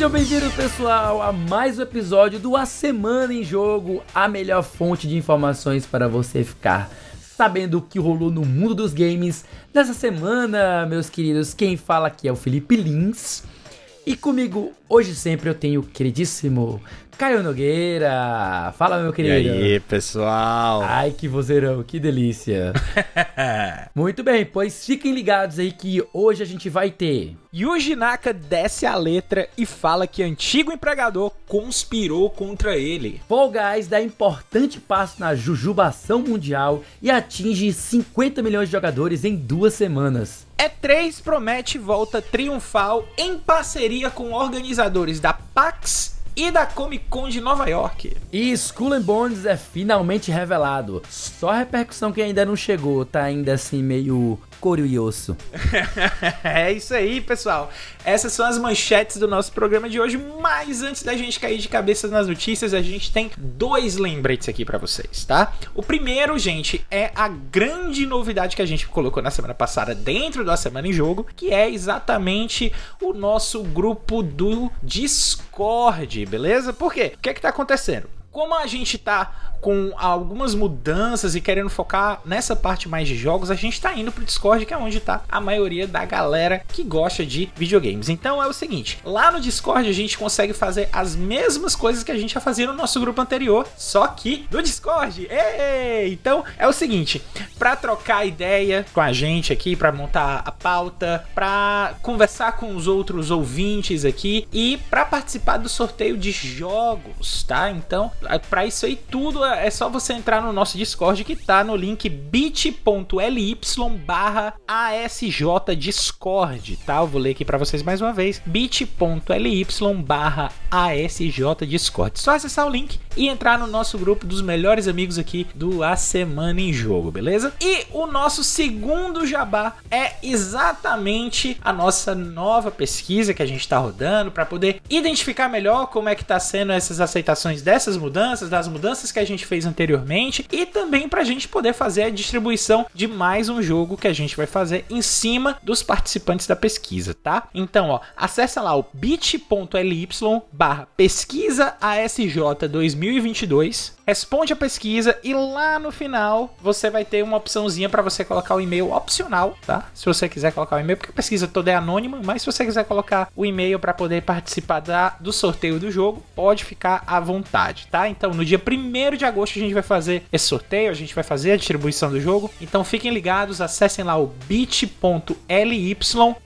Sejam bem-vindos, pessoal, a mais um episódio do A Semana em Jogo, a melhor fonte de informações para você ficar sabendo o que rolou no mundo dos games nessa semana, meus queridos. Quem fala aqui é o Felipe Lins. E comigo, hoje sempre, eu tenho o queridíssimo Caio Nogueira. Fala, meu querido. E aí, pessoal? Ai, que vozeirão, que delícia. Muito bem, pois fiquem ligados aí que hoje a gente vai ter. Yuji Naka desce a letra e fala que antigo empregador conspirou contra ele. Fall Guys dá importante passo na jujubação mundial e atinge 50 milhões de jogadores em duas semanas. E3 promete volta triunfal em parceria com organizadores da PAX e da Comic Con de Nova York. E Skull and Bones é finalmente revelado. Só a repercussão que ainda não chegou, tá ainda assim meio couro osso. é isso aí, pessoal. Essas são as manchetes do nosso programa de hoje. Mas antes da gente cair de cabeça nas notícias, a gente tem dois lembretes aqui para vocês, tá? O primeiro, gente, é a grande novidade que a gente colocou na semana passada dentro da Semana em Jogo, que é exatamente o nosso grupo do Discord, beleza? Por quê? O que é que tá acontecendo? Como a gente tá com algumas mudanças e querendo focar nessa parte mais de jogos, a gente tá indo pro Discord, que é onde tá a maioria da galera que gosta de videogames. Então é o seguinte, lá no Discord a gente consegue fazer as mesmas coisas que a gente já fazia no nosso grupo anterior, só que no Discord. Ei! Então é o seguinte, para trocar ideia com a gente aqui, para montar a pauta, para conversar com os outros ouvintes aqui e para participar do sorteio de jogos, tá? Então, para isso aí tudo é só você entrar no nosso Discord que tá no link bit.ly barra ASJ Discord, tá? Eu vou ler aqui para vocês mais uma vez, bit.ly barra ASJ Discord. Só acessar o link e entrar no nosso grupo dos melhores amigos aqui do A Semana em Jogo, beleza? E o nosso segundo jabá é exatamente a nossa nova pesquisa que a gente está rodando para poder identificar melhor como é que tá sendo essas aceitações dessas mudanças, das mudanças que a gente gente fez anteriormente e também para a gente poder fazer a distribuição de mais um jogo que a gente vai fazer em cima dos participantes da pesquisa, tá? Então, ó, acessa lá o bit.ly barra pesquisa ASJ 2022 responde a pesquisa e lá no final você vai ter uma opçãozinha para você colocar o e-mail opcional, tá? Se você quiser colocar o e-mail, porque a pesquisa toda é anônima, mas se você quiser colocar o e-mail para poder participar da, do sorteio do jogo, pode ficar à vontade, tá? Então, no dia 1 de agosto a gente vai fazer esse sorteio, a gente vai fazer a distribuição do jogo. Então, fiquem ligados, acessem lá o bit.ly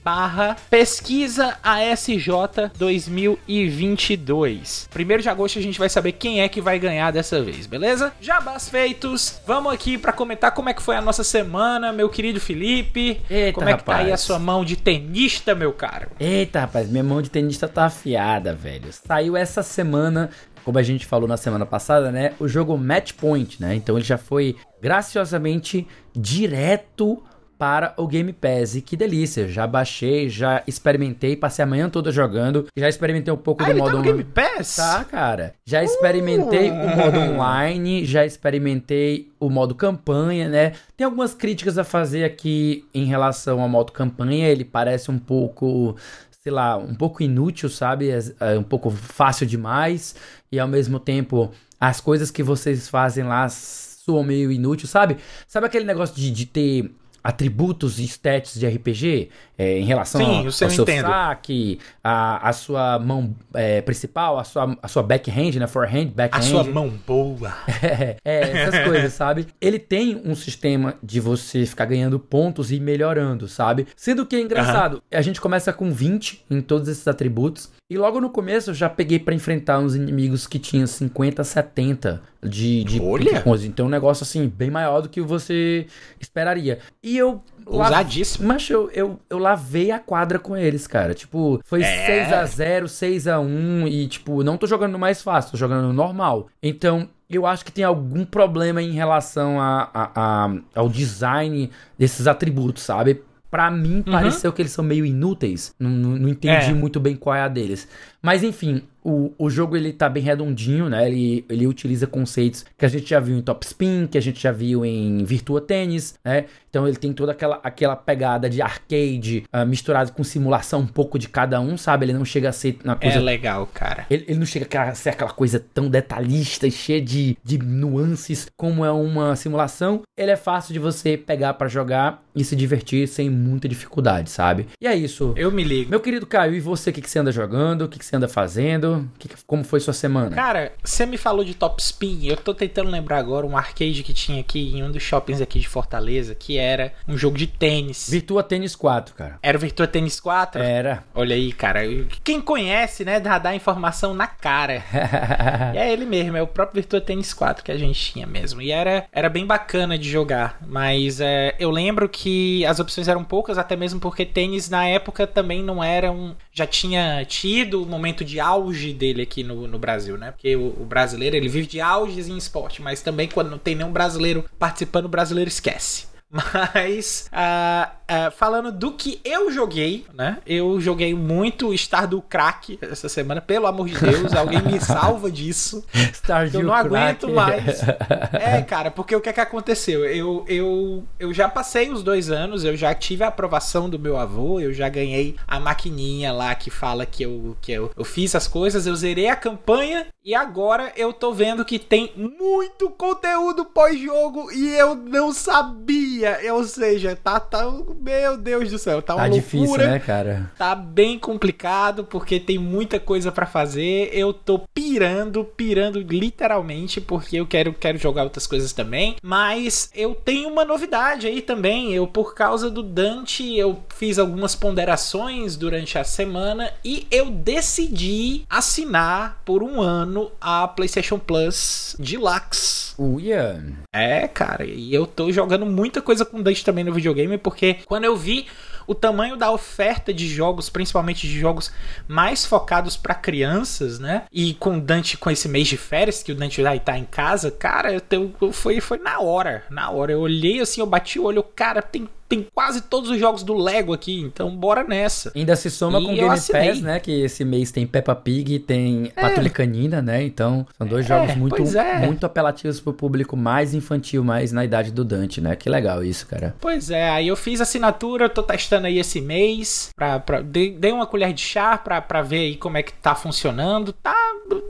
barra pesquisa ASJ 2022. 1 de agosto a gente vai saber quem é que vai ganhar dessa vez vocês, beleza? Jabás feitos, vamos aqui para comentar como é que foi a nossa semana, meu querido Felipe. Eita, como é que rapaz. tá aí a sua mão de tenista, meu caro? Eita, rapaz, minha mão de tenista tá afiada, velho. Saiu essa semana como a gente falou na semana passada, né? O jogo Match Point, né? Então ele já foi graciosamente direto para o Game Pass. E que delícia, já baixei, já experimentei, passei a manhã toda jogando, já experimentei um pouco ah, do ele modo tá no Game Pass? Tá, cara. Já experimentei uh. o modo online, já experimentei o modo campanha, né? Tem algumas críticas a fazer aqui em relação ao modo campanha, ele parece um pouco sei lá, um pouco inútil, sabe? É, é um pouco fácil demais e ao mesmo tempo as coisas que vocês fazem lá soam meio inútil, sabe? Sabe aquele negócio de, de ter atributos e stats de RPG é, em relação Sim, ao, ao seu saque, a, a sua mão é, principal, a sua, a sua backhand, né? Forehand, backhand. A sua mão boa. é, é, essas coisas, sabe? Ele tem um sistema de você ficar ganhando pontos e melhorando, sabe? Sendo que é engraçado, a gente começa com 20 em todos esses atributos. E logo no começo eu já peguei para enfrentar uns inimigos que tinham 50, 70 de, de Olha! Então é um negócio assim, bem maior do que você esperaria. E eu Ousadíssimo. Mas eu, eu, eu lavei a quadra com eles, cara. Tipo, foi É. 6x0, 6x1 e, tipo, não tô jogando no mais fácil, tô jogando no normal. Então, eu acho que tem algum problema em relação a, a- a- ao design desses atributos, sabe? Pra mim, pareceu que eles são meio inúteis. Não, não- não entendi É. muito bem qual é a deles. Mas, enfim, O, o jogo ele tá bem redondinho, né? Ele, ele utiliza conceitos que a gente já viu em Top Spin, que a gente já viu em Virtua Tennis, né? Então ele tem toda aquela, aquela pegada de arcade uh, misturado com simulação um pouco de cada um, sabe? Ele não chega a ser uma coisa. É legal, cara. Ele, ele não chega a ser aquela coisa tão detalhista e cheia de, de nuances como é uma simulação. Ele é fácil de você pegar para jogar e se divertir sem muita dificuldade, sabe? E é isso. Eu me ligo. Meu querido Caio, e você, o que, que você anda jogando? O que, que você anda fazendo? Que que, como foi sua semana? Cara, você me falou de Top Spin. Eu tô tentando lembrar agora um arcade que tinha aqui em um dos shoppings aqui de Fortaleza, que era um jogo de tênis. Virtua Tênis 4, cara. Era o Virtua Tênis 4? Era. Olha aí, cara. Quem conhece, né, dá, dá informação na cara. e é ele mesmo, é o próprio Virtua Tênis 4 que a gente tinha mesmo. E era, era bem bacana de jogar. Mas é, eu lembro que que as opções eram poucas, até mesmo porque tênis na época também não era um. Já tinha tido o momento de auge dele aqui no, no Brasil, né? Porque o, o, brasileiro ele vive de auges em esporte, mas também quando não tem nenhum brasileiro participando, o brasileiro esquece. Mas, uh, uh, falando do que eu joguei, né? Eu joguei muito Stardew Crack essa semana, pelo amor de Deus, alguém me salva disso. Stardew eu não aguento mais. É, cara, porque o que é que aconteceu? Eu, eu, eu já passei os dois anos, eu já tive a aprovação do meu avô, eu já ganhei a maquininha lá que fala que eu, que eu, eu fiz as coisas, eu zerei a campanha e agora eu tô vendo que tem muito conteúdo pós-jogo e eu não sabia. Ou seja, tá, tá. Meu Deus do céu, tá uma tá loucura. difícil, né, cara? Tá bem complicado porque tem muita coisa para fazer. Eu tô pirando, pirando literalmente porque eu quero, quero jogar outras coisas também. Mas eu tenho uma novidade aí também. Eu, por causa do Dante, eu fiz algumas ponderações durante a semana e eu decidi assinar por um ano a PlayStation Plus Deluxe. Uia. É, cara, e eu tô jogando muita coisa com Dante também no videogame, porque quando eu vi o tamanho da oferta de jogos, principalmente de jogos mais focados para crianças, né? E com Dante com esse mês de férias que o Dante vai estar em casa, cara, eu, eu, foi foi na hora, na hora. Eu olhei assim, eu bati o olho, cara, tem tem quase todos os jogos do Lego aqui, então bora nessa. Ainda se soma e com Game Pass, né? Que esse mês tem Peppa Pig e tem é. Patrulha Canina, né? Então, são dois é, jogos muito, é. muito apelativos pro público mais infantil, mais na idade do Dante, né? Que legal isso, cara. Pois é, aí eu fiz assinatura, tô testando aí esse mês, pra, pra, dei uma colher de chá pra, pra ver aí como é que tá funcionando. Tá,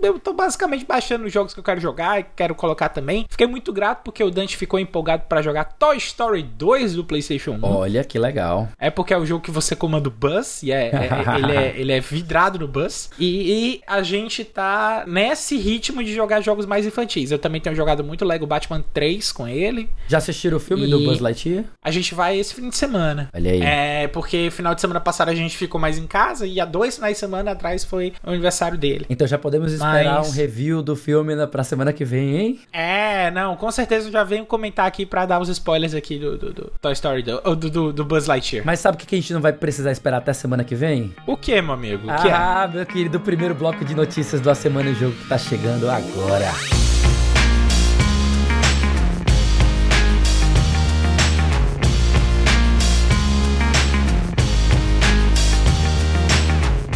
eu tô basicamente baixando os jogos que eu quero jogar e quero colocar também. Fiquei muito grato porque o Dante ficou empolgado para jogar Toy Story 2 do PlayStation PlayStation 1. Olha que legal. É porque é o jogo que você comanda o Buzz, e é, é ele, é, ele é vidrado no Buzz. E, e, a gente tá nesse ritmo de jogar jogos mais infantis. Eu também tenho jogado muito Lego Batman 3 com ele. Já assistiram o filme do Buzz Lightyear? A gente vai esse fim de semana. Olha aí. É, porque final de semana passada a gente ficou mais em casa e há dois finais de semana atrás foi o aniversário dele. Então já podemos esperar Mas... um review do filme pra semana que vem, hein? É, não, com certeza eu já venho comentar aqui pra dar os spoilers aqui do, do, do Toy Story 2 do, do, do, Buzz Lightyear. Mas sabe o que a gente não vai precisar esperar até semana que vem? O que, meu amigo? O ah, que é? meu querido, o primeiro bloco de notícias do A Semana em Jogo que tá chegando agora.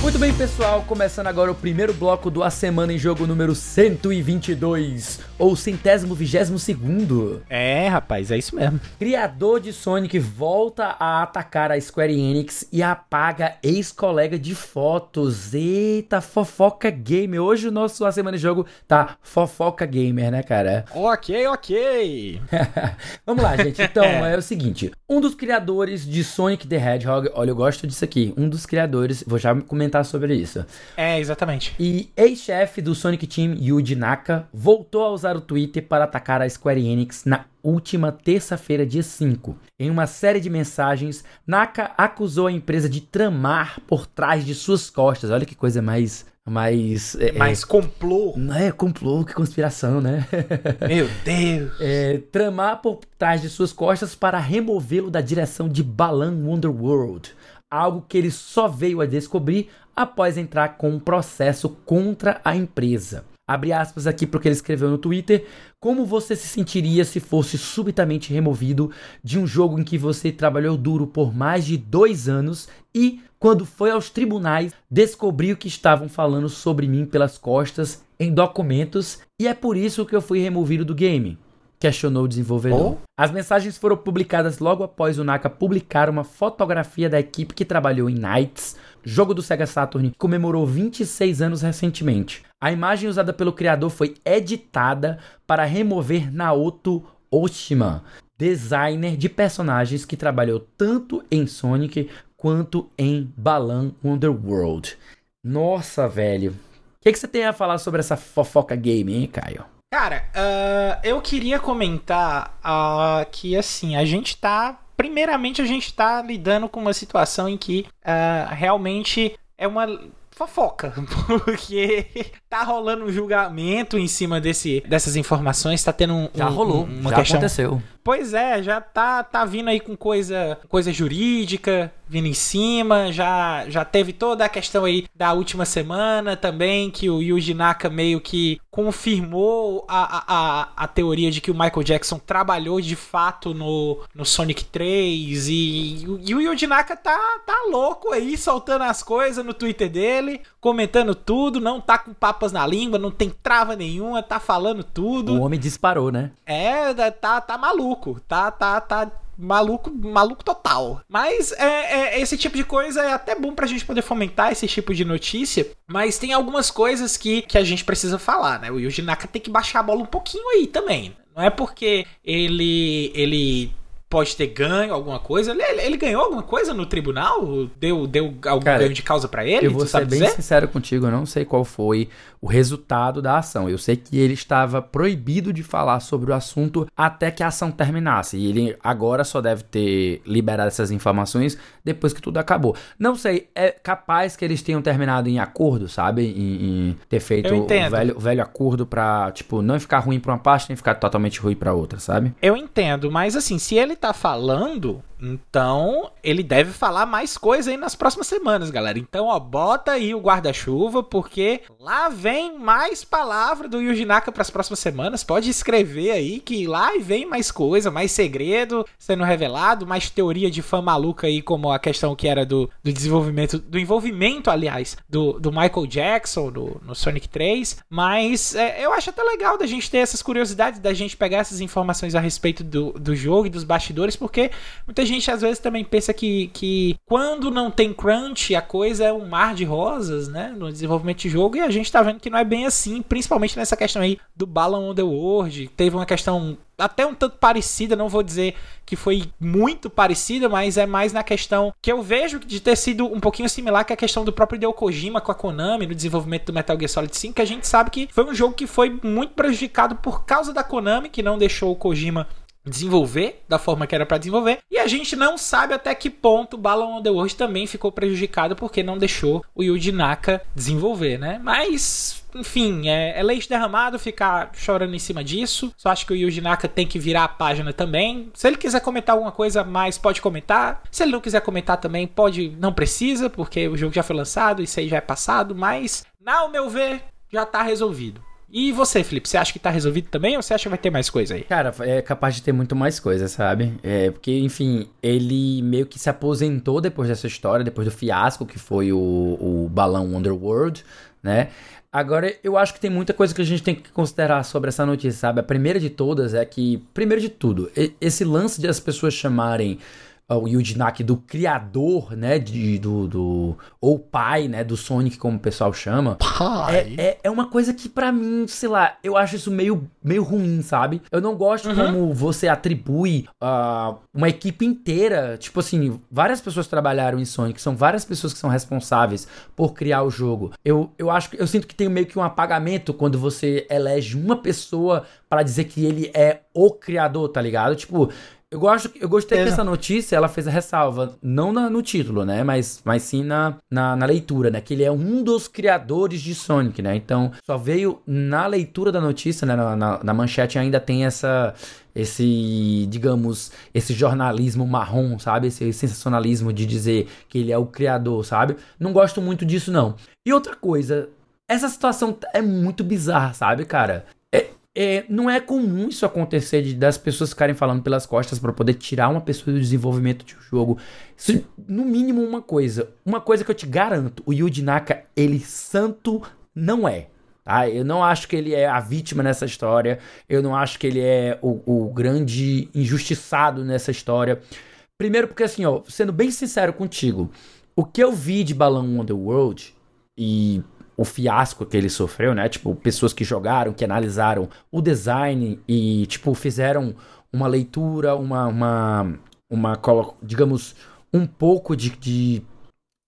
Muito bem, pessoal, começando agora o primeiro bloco do A Semana em Jogo número 122, ou centésimo vigésimo segundo. É, rapaz, é isso mesmo. Criador de Sonic volta a atacar a Square Enix e apaga ex-colega de fotos. Eita, fofoca gamer. Hoje o nosso A Semana em Jogo tá fofoca gamer, né, cara? Ok, ok. Vamos lá, gente. Então, é o seguinte. Um dos criadores de Sonic the Hedgehog, olha, eu gosto disso aqui. Um dos criadores, vou já comentar sobre isso. É, exatamente. E ex-chefe do Sonic Team, Yuji Naka, voltou a usar o Twitter para atacar a Square Enix na última terça-feira, dia 5. Em uma série de mensagens, Naka acusou a empresa de tramar por trás de suas costas. Olha que coisa mais mais. É, mais complô. É, complô, que conspiração, né? Meu Deus! É, tramar por trás de suas costas para removê-lo da direção de Balan Wonderworld. Algo que ele só veio a descobrir após entrar com um processo contra a empresa. Abre aspas aqui para o que ele escreveu no Twitter. Como você se sentiria se fosse subitamente removido de um jogo em que você trabalhou duro por mais de dois anos e quando foi aos tribunais, descobriu que estavam falando sobre mim pelas costas em documentos e é por isso que eu fui removido do game. Questionou o desenvolvedor. Oh. As mensagens foram publicadas logo após o Naka publicar uma fotografia da equipe que trabalhou em Knights, jogo do Sega Saturn, comemorou 26 anos recentemente. A imagem usada pelo criador foi editada para remover Naoto Oshima, designer de personagens que trabalhou tanto em Sonic quanto em Balan Wonderworld. Nossa, velho. O que, que, você tem a falar sobre essa fofoca game, hein, Caio? Cara, uh, eu queria comentar uh, que, assim, a gente tá. Primeiramente, a gente tá lidando com uma situação em que uh, realmente é uma fofoca, porque tá rolando um julgamento em cima desse, dessas informações, tá tendo um, já um, rolou, uma já questão. aconteceu. Pois é, já tá, tá vindo aí com coisa, coisa jurídica, vindo em cima, já, já teve toda a questão aí da última semana também, que o Yuji Naka meio que confirmou a, a, a teoria de que o Michael Jackson trabalhou de fato no, no Sonic 3 e, e o Yuji Naka tá, tá louco aí, soltando as coisas no Twitter dele, comentando tudo, não tá com papas na língua, não tem trava nenhuma, tá falando tudo. O homem disparou, né? É, tá, tá maluco, tá, tá, tá maluco, maluco total. Mas é, é, esse tipo de coisa é até bom pra gente poder fomentar esse tipo de notícia. Mas tem algumas coisas que, que a gente precisa falar, né? O Yuji Naka tem que baixar a bola um pouquinho aí também. Não é porque ele ele pode ter ganho alguma coisa. Ele, ele, ganhou alguma coisa no tribunal? Deu, deu algum Cara, ganho de causa para ele? Eu vou ser bem dizer? sincero contigo, eu não sei qual foi o resultado da ação. Eu sei que ele estava proibido de falar sobre o assunto até que a ação terminasse. E ele agora só deve ter liberado essas informações depois que tudo acabou. Não sei, é capaz que eles tenham terminado em acordo, sabe? Em, em ter feito o velho, o velho acordo pra, tipo, não ficar ruim pra uma parte nem ficar totalmente ruim pra outra, sabe? Eu entendo, mas assim, se ele tá falando, então, ele deve falar mais coisa aí nas próximas semanas, galera. Então, ó, bota aí o guarda-chuva, porque lá vem mais palavra do Yuji Naka para as próximas semanas. Pode escrever aí que lá vem mais coisa, mais segredo sendo revelado, mais teoria de fã maluca aí, como a questão que era do, do desenvolvimento, do envolvimento, aliás, do, do Michael Jackson do, no Sonic 3. Mas é, eu acho até legal da gente ter essas curiosidades, da gente pegar essas informações a respeito do, do jogo e dos bastidores, porque muita gente às vezes também pensa que, que quando não tem crunch, a coisa é um mar de rosas, né? No desenvolvimento de jogo, e a gente tá vendo que não é bem assim, principalmente nessa questão aí do Balan on the World. Teve uma questão até um tanto parecida, não vou dizer que foi muito parecida, mas é mais na questão que eu vejo de ter sido um pouquinho similar que a questão do próprio Hideo Kojima com a Konami no desenvolvimento do Metal Gear Solid 5, que a gente sabe que foi um jogo que foi muito prejudicado por causa da Konami, que não deixou o Kojima desenvolver da forma que era para desenvolver. E a gente não sabe até que ponto Balan on the World também ficou prejudicado porque não deixou o Yuji Naka desenvolver, né? Mas, enfim, é, é leite derramado ficar chorando em cima disso. Só acho que o Yuji Naka tem que virar a página também. Se ele quiser comentar alguma coisa mais, pode comentar. Se ele não quiser comentar também, pode, não precisa, porque o jogo já foi lançado, isso aí já é passado, mas, ao meu ver, já tá resolvido. E você, Felipe, você acha que tá resolvido também ou você acha que vai ter mais coisa aí? Cara, é capaz de ter muito mais coisa, sabe? É, porque, enfim, ele meio que se aposentou depois dessa história, depois do fiasco que foi o, o balão Underworld, né? Agora, eu acho que tem muita coisa que a gente tem que considerar sobre essa notícia, sabe? A primeira de todas é que, primeiro de tudo, esse lance de as pessoas chamarem o Yuji Naka do criador, né, de, do, do, ou pai, né, do Sonic, como o pessoal chama. Pai? É, é, é uma coisa que para mim, sei lá, eu acho isso meio, meio ruim, sabe? Eu não gosto uhum. como você atribui uh, uma equipe inteira, tipo assim, várias pessoas trabalharam em Sonic, são várias pessoas que são responsáveis por criar o jogo. Eu, eu acho que eu sinto que tem meio que um apagamento quando você elege uma pessoa para dizer que ele é o criador, tá ligado? Tipo, eu, gosto, eu gostei é. que essa notícia ela fez a ressalva, não na, no título, né? Mas, mas sim na, na, na, leitura, né? Que ele é um dos criadores de Sonic, né? Então, só veio na leitura da notícia, né? Na, na, na manchete ainda tem essa. Esse, digamos, esse jornalismo marrom, sabe? Esse sensacionalismo de dizer que ele é o criador, sabe? Não gosto muito disso, não. E outra coisa, essa situação é muito bizarra, sabe, cara? É, não é comum isso acontecer de, das pessoas ficarem falando pelas costas para poder tirar uma pessoa do desenvolvimento de um jogo. Isso, no mínimo, uma coisa. Uma coisa que eu te garanto: o Yuji Naka, ele santo não é. Tá? Eu não acho que ele é a vítima nessa história. Eu não acho que ele é o, o grande injustiçado nessa história. Primeiro, porque assim, ó, sendo bem sincero contigo, o que eu vi de Balão Underworld e o fiasco que ele sofreu, né? Tipo, pessoas que jogaram, que analisaram o design e, tipo, fizeram uma leitura, uma, uma, uma digamos, um pouco de, de,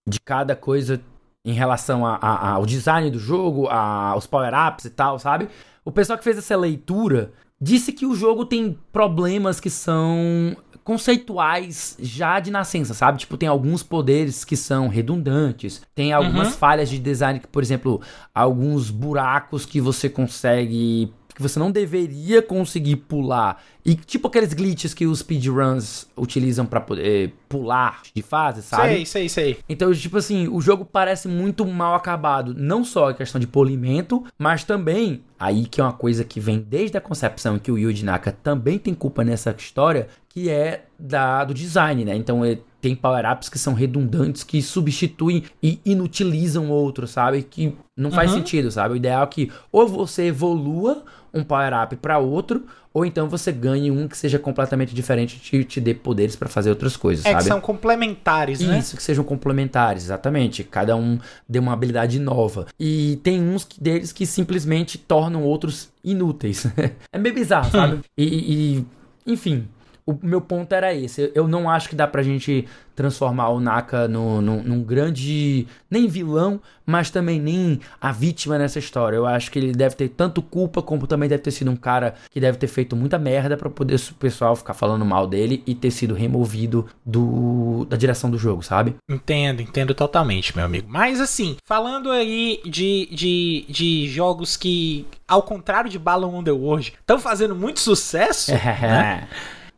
de cada coisa em relação a, a, ao design do jogo, a, aos power-ups e tal, sabe? O pessoal que fez essa leitura disse que o jogo tem problemas que são conceituais já de nascença, sabe? Tipo, tem alguns poderes que são redundantes, tem algumas uhum. falhas de design que, por exemplo, alguns buracos que você consegue que você não deveria conseguir pular. E tipo aqueles glitches que os speedruns utilizam para poder pular de fase, sabe? Sei, sei, sei. Então, tipo assim, o jogo parece muito mal acabado. Não só a questão de polimento, mas também, aí que é uma coisa que vem desde a concepção que o Yuji Naka também tem culpa nessa história, que é da, do design, né? Então, ele tem power-ups que são redundantes, que substituem e inutilizam outros, sabe? Que não faz uhum. sentido, sabe? O ideal é que ou você evolua um power-up para outro, ou então você ganhe um que seja completamente diferente e te dê poderes para fazer outras coisas, é sabe? Que são complementares, Isso, né? Isso, que sejam complementares, exatamente. Cada um dê uma habilidade nova. E tem uns deles que simplesmente tornam outros inúteis. é meio bizarro, sabe? e, e enfim, o meu ponto era esse. Eu não acho que dá pra gente transformar o Naka no, no, num grande. nem vilão, mas também nem a vítima nessa história. Eu acho que ele deve ter tanto culpa, como também deve ter sido um cara que deve ter feito muita merda para poder o pessoal ficar falando mal dele e ter sido removido do, da direção do jogo, sabe? Entendo, entendo totalmente, meu amigo. Mas assim, falando aí de, de, de jogos que, ao contrário de Balloon Underworld, estão fazendo muito sucesso. né?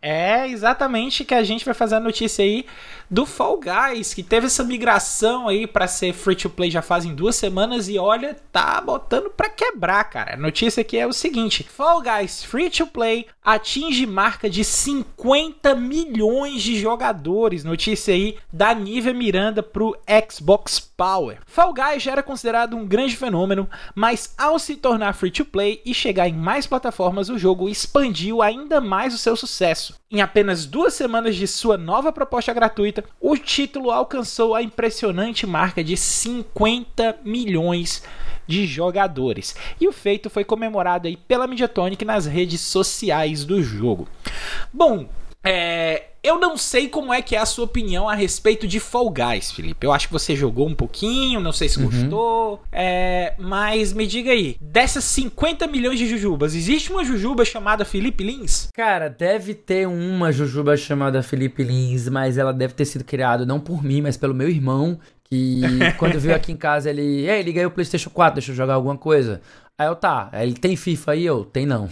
É exatamente que a gente vai fazer a notícia aí do Fall Guys, que teve essa migração aí para ser free to play já fazem duas semanas e olha, tá botando para quebrar, cara. A notícia aqui é o seguinte: Fall Guys free to play atinge marca de 50 milhões de jogadores. Notícia aí da Nívia Miranda pro Xbox Power. Fall Guys já era considerado um grande fenômeno, mas ao se tornar free to play e chegar em mais plataformas, o jogo expandiu ainda mais o seu sucesso. Em apenas duas semanas de sua nova proposta gratuita, o título alcançou a impressionante marca de 50 milhões de jogadores. E o feito foi comemorado aí pela Mediatonic nas redes sociais do jogo. Bom, é, eu não sei como é que é a sua opinião a respeito de Fall Guys, Felipe. Eu acho que você jogou um pouquinho, não sei se uhum. gostou. É, mas me diga aí, dessas 50 milhões de jujubas, existe uma jujuba chamada Felipe Lins? Cara, deve ter uma jujuba chamada Felipe Lins, mas ela deve ter sido criada não por mim, mas pelo meu irmão. Que quando veio aqui em casa, ele. Ei, ele ganhou o PlayStation 4, deixa eu jogar alguma coisa. Aí eu, tá. Aí ele tem FIFA aí? Eu, tem não.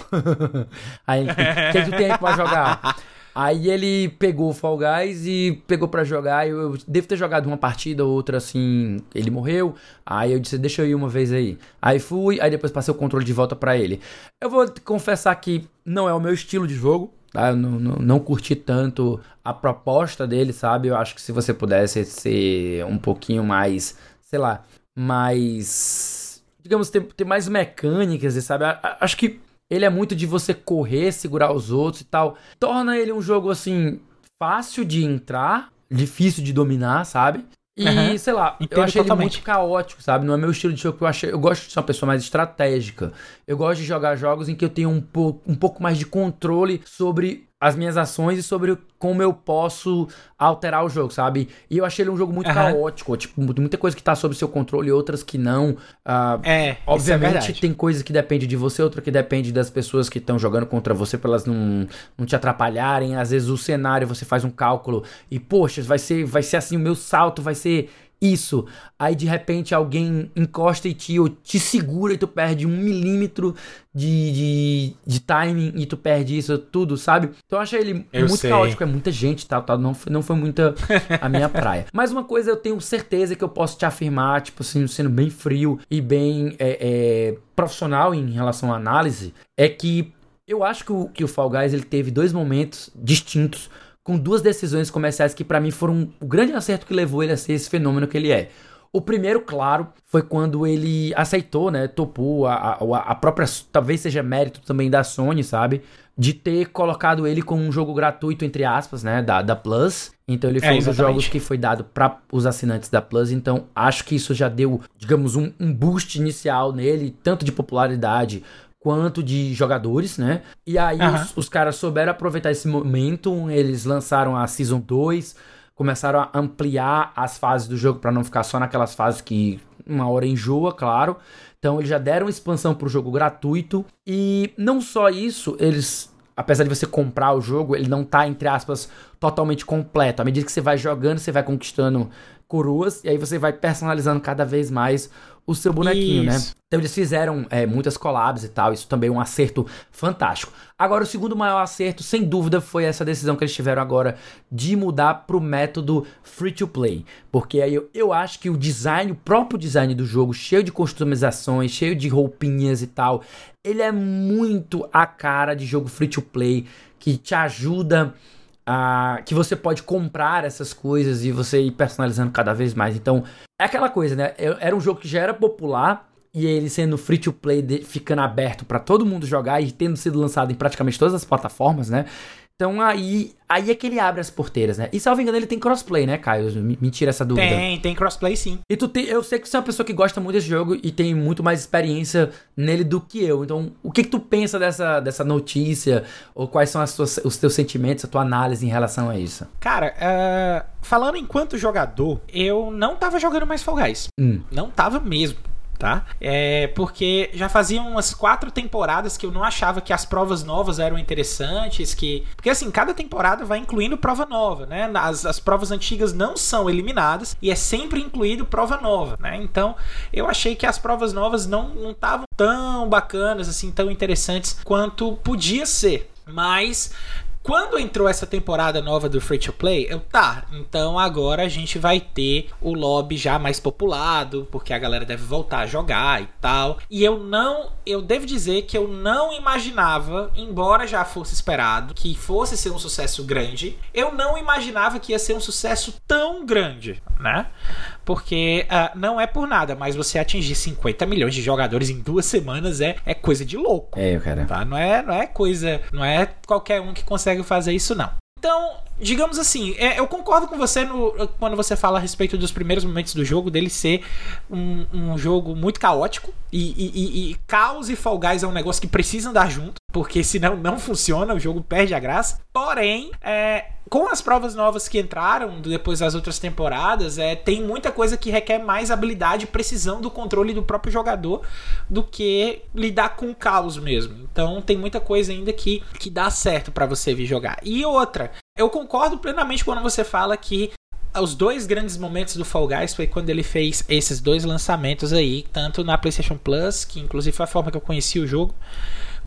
aí ele, o que, que tu tem aí pra jogar? Aí ele pegou o Fall Guys e pegou para jogar. Eu, eu, devo ter jogado uma partida ou outra assim. Ele morreu. Aí eu disse, deixa eu ir uma vez aí. Aí fui, aí depois passei o controle de volta para ele. Eu vou confessar que não é o meu estilo de jogo. Tá? Eu não, não, não curti tanto a proposta dele, sabe? Eu acho que se você pudesse ser um pouquinho mais, sei lá, mais. Digamos, ter, ter mais mecânicas, sabe? Acho que ele é muito de você correr, segurar os outros e tal. Torna ele um jogo assim fácil de entrar, difícil de dominar, sabe? E, uhum. sei lá, Entendo eu achei totalmente. ele muito caótico, sabe? Não é meu estilo de jogo que eu achei. Eu gosto de ser uma pessoa mais estratégica. Eu gosto de jogar jogos em que eu tenho um pouco, um pouco mais de controle sobre as minhas ações e sobre como eu posso alterar o jogo, sabe? E eu achei ele um jogo muito uhum. caótico, tipo, muita coisa que tá sob seu controle e outras que não. Uh, é, obviamente é tem coisa que depende de você, outra que depende das pessoas que estão jogando contra você para elas não, não te atrapalharem. Às vezes o cenário você faz um cálculo e poxa, vai ser vai ser assim o meu salto vai ser isso. Aí de repente alguém encosta em ti ou te segura e tu perde um milímetro de, de, de timing e tu perde isso tudo, sabe? Então eu achei ele Eu muito sei. caótico, é muita gente, tal, tal. Não, foi- não foi muita a minha praia. Mas uma coisa eu tenho certeza que eu posso te afirmar, tipo assim, sendo bem frio e bem é, é, profissional em relação à análise, é que eu acho que o, que o Fall Guys ele teve dois momentos distintos com duas decisões comerciais que pra mim foram o grande acerto que levou ele a ser esse fenômeno que ele é. O primeiro, claro, foi quando ele aceitou, né? Topou a, a, a própria. Talvez seja mérito também da Sony, sabe? De ter colocado ele como um jogo gratuito, entre aspas, né? Da, da Plus. Então ele É, foi um dos jogos que foi dado para os assinantes da Plus. Então acho que isso já deu, digamos, um, um boost inicial nele, tanto de popularidade quanto de jogadores, né? E aí os, os caras souberam aproveitar esse momento, eles lançaram a Season 2, começaram a ampliar as fases do jogo para não ficar só naquelas fases que uma hora enjoa, claro. Então eles já deram expansão pro jogo gratuito e não só isso, eles apesar de você comprar o jogo, ele não tá entre aspas totalmente completo. À medida que você vai jogando, você vai conquistando coroas e aí você vai personalizando cada vez mais o seu bonequinho, né? Isso. Então eles fizeram é, muitas collabs e tal, isso também é um acerto fantástico. Agora, o segundo maior acerto, sem dúvida, foi essa decisão que eles tiveram agora de mudar pro método free to play. Porque aí eu, eu acho que o design, o próprio design do jogo, cheio de customizações, cheio de roupinhas e tal, ele é muito a cara de jogo free to play que te ajuda que você pode comprar essas coisas e você ir personalizando cada vez mais. Então, é aquela coisa, né? Era um jogo que já era popular e ele sendo free to play, de- ficando aberto pra todo mundo jogar e tendo sido lançado em praticamente todas as plataformas, né? Então aí, aí é que ele abre as porteiras, né? E salvo engano, ele tem crossplay, né, Caio? Me, me tira essa dúvida. Tem, tem crossplay sim. E tu tem, eu sei que você é uma pessoa que gosta muito desse jogo e tem muito mais experiência nele do que eu. Então, o que que tu pensa dessa, dessa notícia? Ou quais são tuas- os teus sentimentos, a tua análise em relação a isso? Cara, ah, falando enquanto jogador, eu não tava jogando mais Fall Guys. Hum. Não tava mesmo. Tá? É porque já faziam umas quatro temporadas que eu não achava que as provas novas eram interessantes, que porque assim cada temporada vai incluindo prova nova, né? As, as provas antigas não são eliminadas e é sempre incluído prova nova, né? Então eu achei que as provas novas não estavam tão bacanas assim, tão interessantes quanto podia ser, mas quando entrou essa temporada nova do Free to Play, eu tá, então agora a gente vai ter o lobby já mais populado, porque a galera deve voltar a jogar e tal. E eu não, eu devo dizer que eu não imaginava, embora já fosse esperado que fosse ser um sucesso grande, eu não imaginava que ia ser um sucesso tão grande, né? Porque ah, não é por nada, mas você atingir 50 milhões de jogadores em duas semanas é, é coisa de louco É, cara. tá? Não é, não é coisa, não é qualquer um que consegue fazer isso não. Então, digamos assim, é, eu concordo com você no- quando você fala a respeito dos primeiros momentos do jogo, dele ser um, um jogo muito caótico. E, e- e- e caos e Fall Guys é um negócio que precisa andar junto, porque senão não funciona, o jogo perde a graça. Porém, é, com as provas novas que entraram depois das outras temporadas, é, tem muita coisa que requer mais habilidade e precisão do controle do próprio jogador do que lidar com o caos mesmo. Então tem muita coisa ainda que, que dá certo pra você vir jogar. E outra, eu concordo plenamente quando você fala que os dois grandes momentos do Fall Guys foi quando ele fez esses dois lançamentos aí, tanto na PlayStation Plus, que inclusive foi a forma que eu conheci o jogo,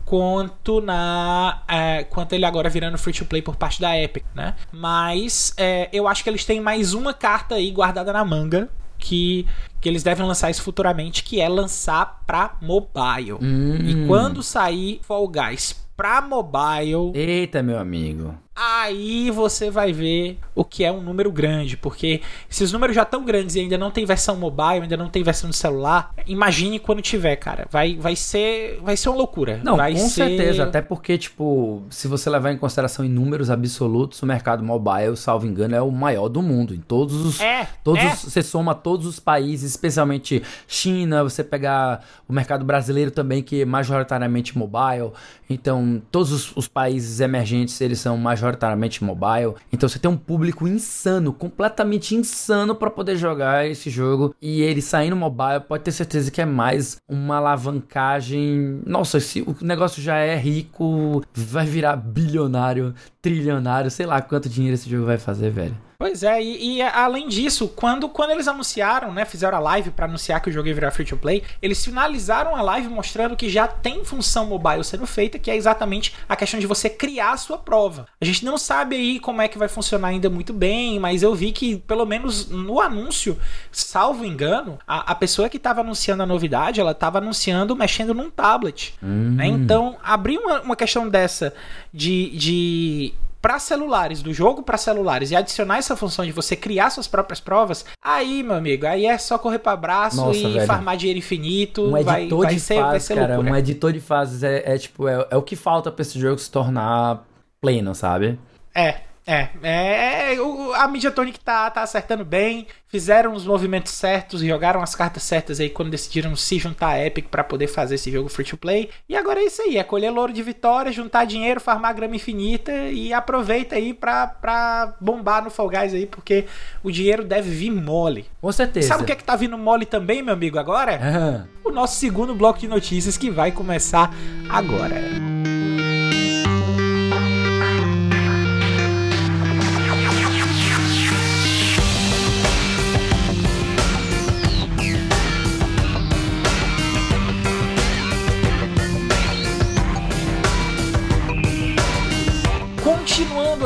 quanto na é, quanto ele agora virando free to play por parte da Epic, né? Mas é, eu acho que eles têm mais uma carta aí guardada na manga que, que eles devem lançar isso futuramente, que é lançar pra mobile. Hum. E quando sair Fall Guys pra mobile, Eita, meu amigo. Aí você vai ver o que é um número grande, porque se os números já estão grandes e ainda não tem versão mobile, ainda não tem versão de celular, imagine quando tiver, cara. Vai, vai ser vai ser uma loucura. Não, vai com ser... certeza. Até porque, tipo, se você levar em consideração em números absolutos, o mercado mobile, salvo engano, é o maior do mundo. Em todos os. É, Todos é. os- você soma todos os países, especialmente China, você pegar o mercado brasileiro também, que é majoritariamente mobile. Então, todos os, os países emergentes, eles são majoritariamente mobile. Então, você tem um público insano, completamente insano para poder jogar esse jogo. E ele saindo mobile, pode ter certeza que é mais uma alavancagem. Nossa, se o negócio já é rico, vai virar bilionário, trilionário, sei lá quanto dinheiro esse jogo vai fazer, velho. Pois é, e, e, além disso, quando, quando eles anunciaram, né, fizeram a live para anunciar que o jogo ia virar free to play, eles finalizaram a live mostrando que já tem função mobile sendo feita, que é exatamente a questão de você criar a sua prova. A gente não sabe aí como é que vai funcionar ainda muito bem, mas eu vi que, pelo menos no anúncio, salvo engano, a, a pessoa que estava anunciando a novidade, ela estava anunciando mexendo num tablet. Hum. Né? Então, abrir uma, uma questão dessa de, de para celulares, do jogo para celulares e adicionar essa função de você criar suas próprias provas, aí, meu amigo, aí é só correr para braço Nossa, e velho. farmar dinheiro infinito. Um vai, editor vai de ser, fases, vai ser cara, loucura. um editor de fases é, é tipo, é, é o que falta para esse jogo se tornar pleno, sabe? É, é, é, é o, a Mediatonic tá, tá acertando bem, fizeram os movimentos certos, jogaram as cartas certas aí quando decidiram se juntar a Epic para poder fazer esse jogo free to play. E agora é isso aí, é colher louro de vitória, juntar dinheiro, farmar grama infinita e aproveita aí pra, pra bombar no Fall Guys aí, porque o dinheiro deve vir mole. Com certeza. Sabe o que é que tá vindo mole também, meu amigo, agora? Uhum. O nosso segundo bloco de notícias que vai começar agora.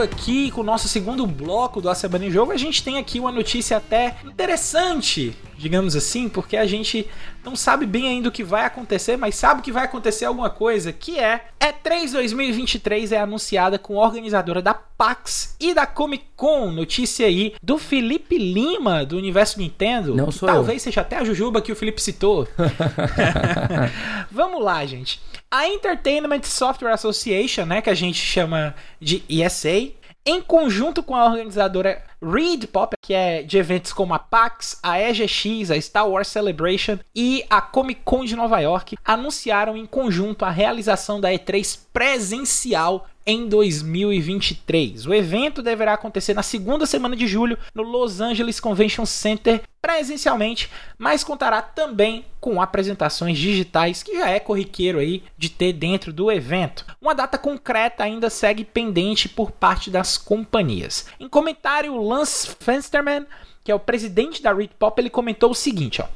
Aqui com o nosso segundo bloco do A Semana em Jogo, a gente tem aqui uma notícia até interessante, digamos assim, porque a gente não sabe bem ainda o que vai acontecer, mas sabe que vai acontecer alguma coisa, que é E3 2023 é anunciada com organizadora da PAX e da Comic Con. Notícia aí do Felipe Lima, do Universo Nintendo. Não sou Talvez eu. seja até a Jujuba que o Felipe citou. Vamos lá, gente. A Entertainment Software Association, né, que a gente chama de ESA, em conjunto com a organizadora Reed Pop, que é de eventos como a PAX, a EGX, a Star Wars Celebration e a Comic Con de Nova York, anunciaram em conjunto a realização da E3 presencial em 2023. O evento deverá acontecer na segunda semana de julho no Los Angeles Convention Center presencialmente, mas contará também com apresentações digitais que já é corriqueiro aí de ter dentro do evento. Uma data concreta ainda segue pendente por parte das companhias. Em comentário, Lance Fensterman, que é o presidente da Reed Pop, ele comentou o seguinte, ó: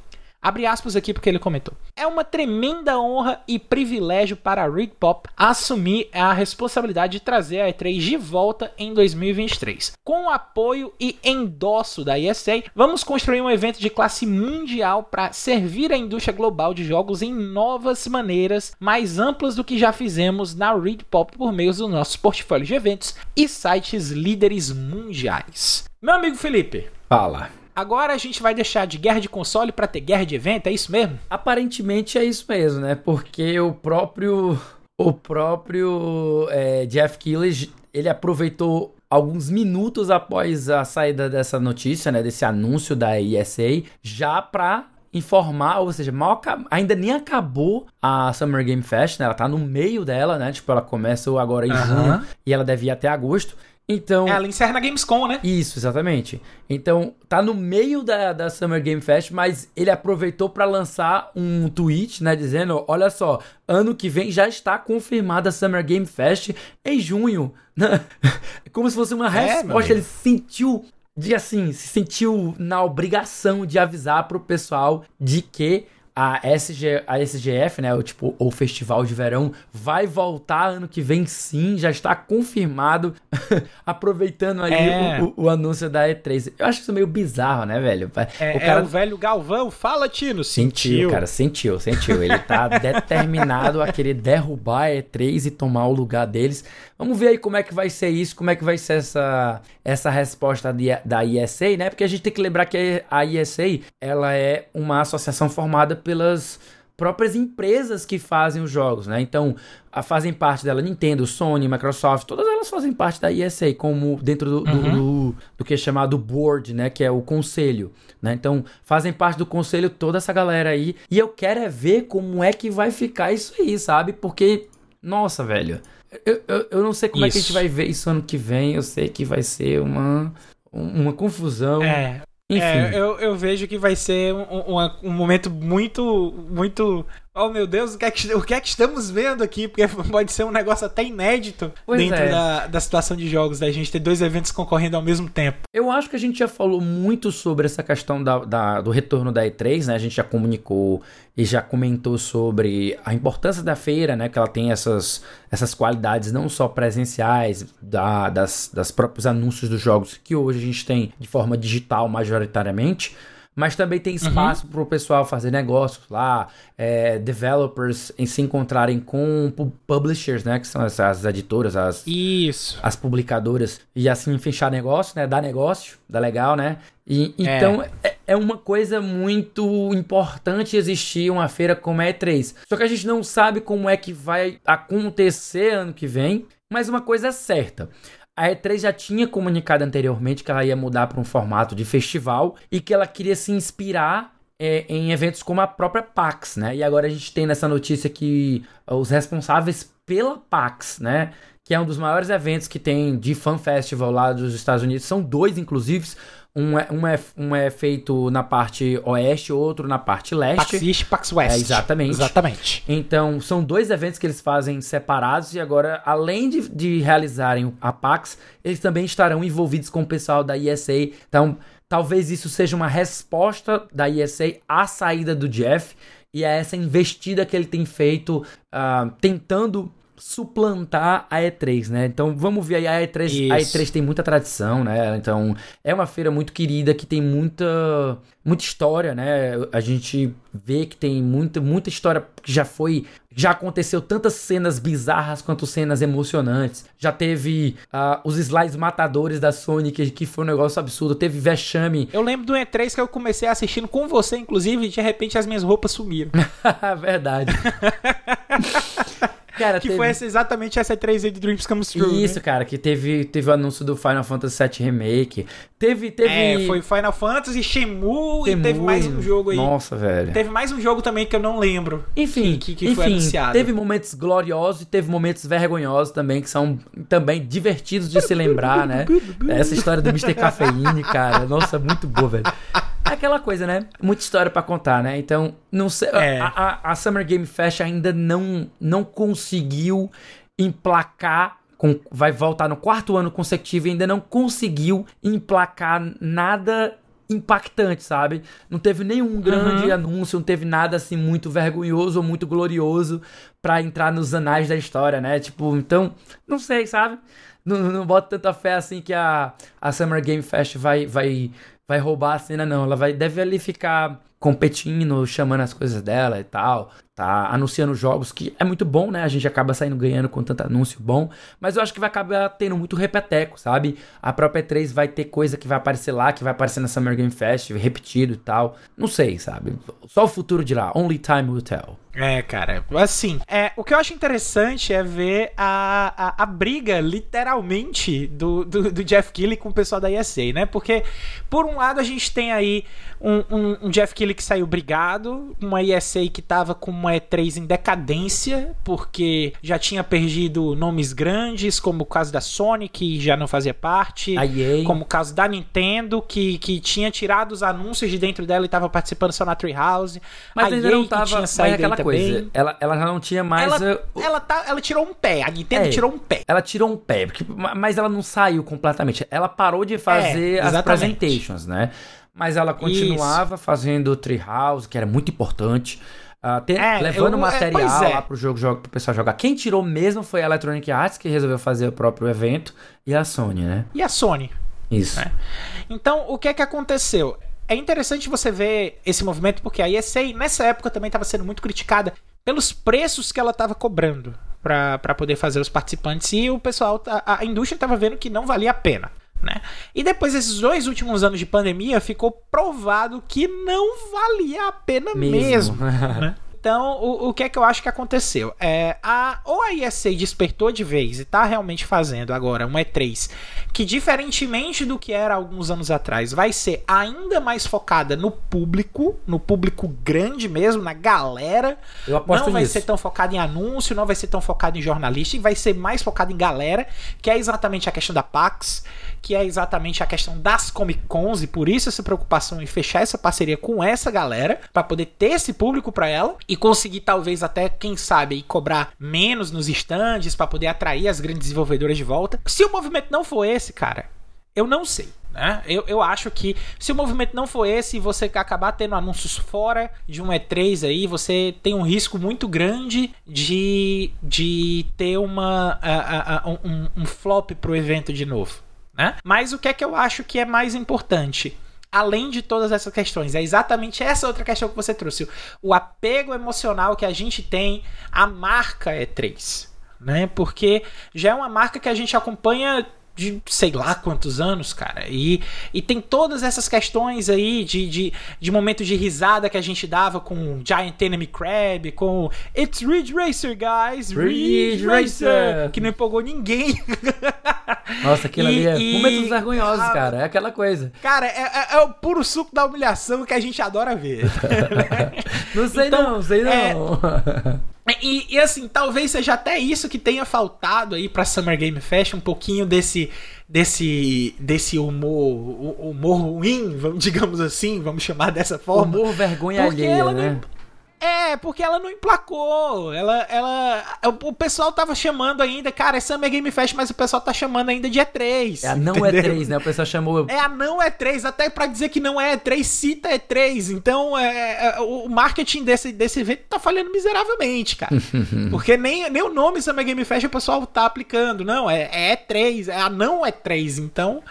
Abre aspas aqui porque ele comentou. É uma tremenda honra e privilégio para a Reed Pop assumir a responsabilidade de trazer a E3 de volta em 2023. Com o apoio e endosso da ESA, vamos construir um evento de classe mundial para servir a indústria global de jogos em novas maneiras mais amplas do que já fizemos na Reed Pop por meio do nosso portfólio de eventos e sites líderes mundiais. Meu amigo Felipe. Fala. Agora a gente vai deixar de guerra de console para ter guerra de evento, é isso mesmo? Aparentemente é isso mesmo, né? Porque o próprio o próprio é, Jeff Keighley ele aproveitou alguns minutos após a saída dessa notícia, né, desse anúncio da ESA, já para informar, ou seja, mal ainda nem acabou a Summer Game Fest, né? Ela tá no meio dela, né? Tipo, ela começa agora em uh -huh. junho e ela deve ir até agosto. Então. É, ela encerra na Gamescom, né? Isso, exatamente. Então, tá no meio da, da Summer Game Fest, mas ele aproveitou para lançar um tweet, né? Dizendo: olha só, ano que vem já está confirmada a Summer Game Fest em junho. Como se fosse uma é, resposta. Ele sentiu. De assim, se sentiu na obrigação de avisar pro pessoal de que a, SG, a SGF, né, o, tipo, o Festival de Verão, vai voltar ano que vem sim, já está confirmado, aproveitando ali é. o, o, o, anúncio da E3. Eu acho isso meio bizarro, né, velho? É o, cara... é o velho Galvão, fala, Tino, sentiu. sentiu. cara, sentiu, sentiu. Ele tá determinado a querer derrubar a E3 e tomar o lugar deles. Vamos ver aí como é que vai ser isso, como é que vai ser essa, essa resposta de, da ISA, né? Porque a gente tem que lembrar que a ISA, ela é uma associação formada pelas próprias empresas que fazem os jogos, né? Então, a, fazem parte dela Nintendo, Sony, Microsoft, todas elas fazem parte da ESA, como dentro do, uhum. do, do, do, que é chamado board, né? Que é o conselho, né? Então, fazem parte do conselho toda essa galera aí. E eu quero é ver como é que vai ficar isso aí, sabe? Porque, nossa, velho, eu, eu, eu não sei como isso. é que a gente vai ver isso ano que vem. Eu sei que vai ser uma, uma confusão. É, enfim. É, eu, eu vejo que vai ser um, um, um, momento muito, muito, oh meu Deus, o que, é que, o que é que estamos vendo aqui? Porque pode ser um negócio até inédito pois dentro é. da, da situação de jogos, da gente ter dois eventos concorrendo ao mesmo tempo. Eu acho que a gente já falou muito sobre essa questão da, da, do retorno da E3, né? A gente já comunicou e já comentou sobre a importância da feira, né? Que ela tem essas, essas qualidades não só presenciais, da, das, das próprios anúncios dos jogos que hoje a gente tem de forma digital majoritariamente, mas também tem espaço uhum. para o pessoal fazer negócios lá, é, developers em se encontrarem com publishers, né, que são as, as, editoras, as isso, as publicadoras e assim fechar negócio, né, dar negócio, dá legal, né? E, então é. é. é uma coisa muito importante existir uma feira como a E3. Só que a gente não sabe como é que vai acontecer ano que vem, mas uma coisa é certa. A E3 já tinha comunicado anteriormente que ela ia mudar para um formato de festival e que ela queria se inspirar é, em eventos como a própria PAX, né? E agora a gente tem nessa notícia que os responsáveis pela PAX, né? Que é um dos maiores eventos que tem de Fan Festival lá dos Estados Unidos, são dois, inclusive. Um é, um, é, um é feito na parte oeste, outro na parte leste. Pax East, Pax West. É, exatamente. Exatamente. Então, são dois eventos que eles fazem separados e agora, além de, de realizarem a Pax, eles também estarão envolvidos com o pessoal da ESA. Então, talvez isso seja uma resposta da ESA à saída do Jeff e a essa investida que ele tem feito uh, tentando suplantar a E3, né? Então vamos ver aí a E3. Isso. A E3 tem muita tradição, né? Então é uma feira muito querida que tem muita muita história, né? A gente vê que tem muita muita história que já foi já aconteceu tantas cenas bizarras quanto cenas emocionantes. Já teve uh, os slides matadores da Sony, que, que foi um negócio absurdo. Teve vexame. Eu lembro do E3 que eu comecei assistindo com você, inclusive, e de repente as minhas roupas sumiram. Verdade. Cara, que teve... foi essa, exatamente essa 3 de Dreams Comes True. Isso, né? cara, que teve, teve o anúncio do Final Fantasy VII Remake. Teve. teve... É, foi Final Fantasy, Shenmue, e teve mais um jogo aí. Nossa, velho. Teve mais um jogo também que eu não lembro. Enfim, que, que, que enfim, Teve momentos gloriosos e teve momentos vergonhosos também, que são também divertidos de se lembrar, né? Essa história do Mr. Cafeine, cara. Nossa, muito boa, velho. Aquela coisa, né? Muita história para contar, né? Então, não sei. É. A, a, a, Summer Game Fest ainda não, não conseguiu emplacar. Com, vai voltar no quarto ano consecutivo e ainda não conseguiu emplacar nada impactante, sabe? Não teve nenhum grande uhum. anúncio, não teve nada assim muito vergonhoso ou muito glorioso para entrar nos anais da história, né? Tipo, então, não sei, sabe? Não, não boto tanta fé assim que a, a Summer Game Fest vai, vai vai roubar a cena, não. Ela vai, deve ali ficar competindo, chamando as coisas dela e tal. Tá anunciando jogos que é muito bom, né? A gente acaba saindo ganhando com tanto anúncio bom. Mas eu acho que vai acabar tendo muito repeteco, sabe? A própria E3 vai ter coisa que vai aparecer lá, que vai aparecer na Summer Game Fest, repetido e tal. Não sei, sabe? Só o futuro de lá. Only time will tell. É, cara, assim, é, o que eu acho interessante é ver a, a, a briga, literalmente, do, do, do, Jeff Keighley com o pessoal da ESA, né? Porque, por um lado, a gente tem aí um, um, um Jeff Keighley que saiu brigado, uma ESA que tava com uma E3 em decadência, porque já tinha perdido nomes grandes, como o caso da Sony, que já não fazia parte, como o caso da Nintendo, que, que tinha tirado os anúncios de dentro dela e tava participando só na Treehouse, mas a EA não tava, tinha saído coisa. Ela, ela já não tinha mais. Ela, ela, tá, ela tirou um pé. A Nintendo é, tirou um pé. Ela tirou um pé, porque, mas ela não saiu completamente. Ela parou de fazer é, as presentations, né? Mas ela continuava Isso. fazendo Treehouse, que era muito importante. Uh, ter, é, levando eu, é, material é, lá pro jogo, jogo pro pessoal jogar. Quem tirou mesmo foi a Electronic Arts, que resolveu fazer o próprio evento, e a Sony, né? E a Sony. Isso. Né? Então, o que é que aconteceu? é interessante você ver esse movimento porque a ESA nessa época também estava sendo muito criticada pelos preços que ela estava cobrando para poder fazer os participantes e o pessoal, a, a indústria estava vendo que não valia a pena. Né? E depois desses dois últimos anos de pandemia, ficou provado que não valia a pena mesmo. mesmo né? Então, o, o que é que eu acho que aconteceu? É, a, ou a ESA despertou de vez e está realmente fazendo agora uma E3 que, diferentemente do que era alguns anos atrás, vai ser ainda mais focada no público, no público grande mesmo, na galera. Eu aposto não vai nisso. ser tão focado em anúncio, não vai ser tão focado em jornalista, e vai ser mais focado em galera, que é exatamente a questão da PAX, que é exatamente a questão das Comic Cons, e por isso essa preocupação em fechar essa parceria com essa galera, para poder ter esse público para ela. e conseguir talvez até, quem sabe, aí, cobrar menos nos estandes para poder atrair as grandes desenvolvedoras de volta. Se o movimento não for esse, cara, eu não sei. Né? Eu, eu acho que se o movimento não for esse você acabar tendo anúncios fora de um E3 aí, você tem um risco muito grande de, de ter uma, um, um flop pro evento de novo. Né? Mas o que é que eu acho que é mais importante? além de todas essas questões. É exatamente essa outra questão que você trouxe. O apego emocional que a gente tem à marca E3. Né? Porque já é uma marca que a gente acompanha de sei lá quantos anos, cara. E, e tem todas essas questões aí de, de, de momento de risada que a gente dava com Giant Enemy Crab, com It's Ridge Racer, guys! Ridge, Racer! Racer! Que não empolgou ninguém. Nossa, aquilo e, ali é e, momentos vergonhosos, a, cara. É aquela coisa. Cara, é, é, é, o puro suco da humilhação que a gente adora ver. não sei então, não, sei é, não. E, e, assim, talvez seja até isso que tenha faltado aí pra Summer Game Fest, um pouquinho desse desse desse humor humor ruim, vamos digamos assim, vamos chamar dessa forma. Humor vergonha alheia, né? Não, é, porque ela não emplacou. Ela, ela. O pessoal tava chamando ainda, cara, é Summer Game Fest, mas o pessoal tá chamando ainda de E3. É a não entendeu? E3, né? O pessoal chamou. É a não E3, até pra dizer que não é E3, cita E3. Então, é, é, o marketing desse, desse evento tá falhando miseravelmente, cara. porque nem, nem o nome Summer Game Fest o pessoal tá aplicando. Não, é, é E3, é a não E3. Então.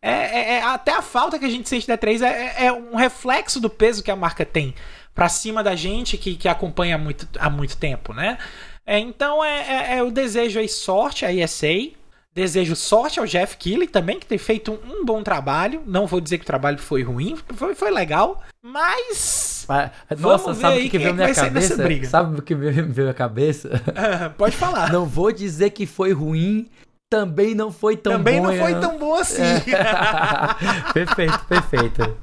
É, é, é, até a falta que a gente sente da E3 é, é um reflexo do peso que a marca tem para cima da gente que, que acompanha muito, há muito tempo, né? É, então é, é, é, o desejo aí sorte à ESA, desejo sorte ao Jeff Keighley também, que tem feito um, um, bom trabalho. Não vou dizer que o trabalho foi ruim, foi, foi legal, mas. Nossa, sabe o que, veio na minha cabeça? Sabe o que veio na cabeça? pode falar. Não vou dizer que foi ruim, também não foi tão também bom. Também não foi tão bom assim. É. perfeito, perfeito.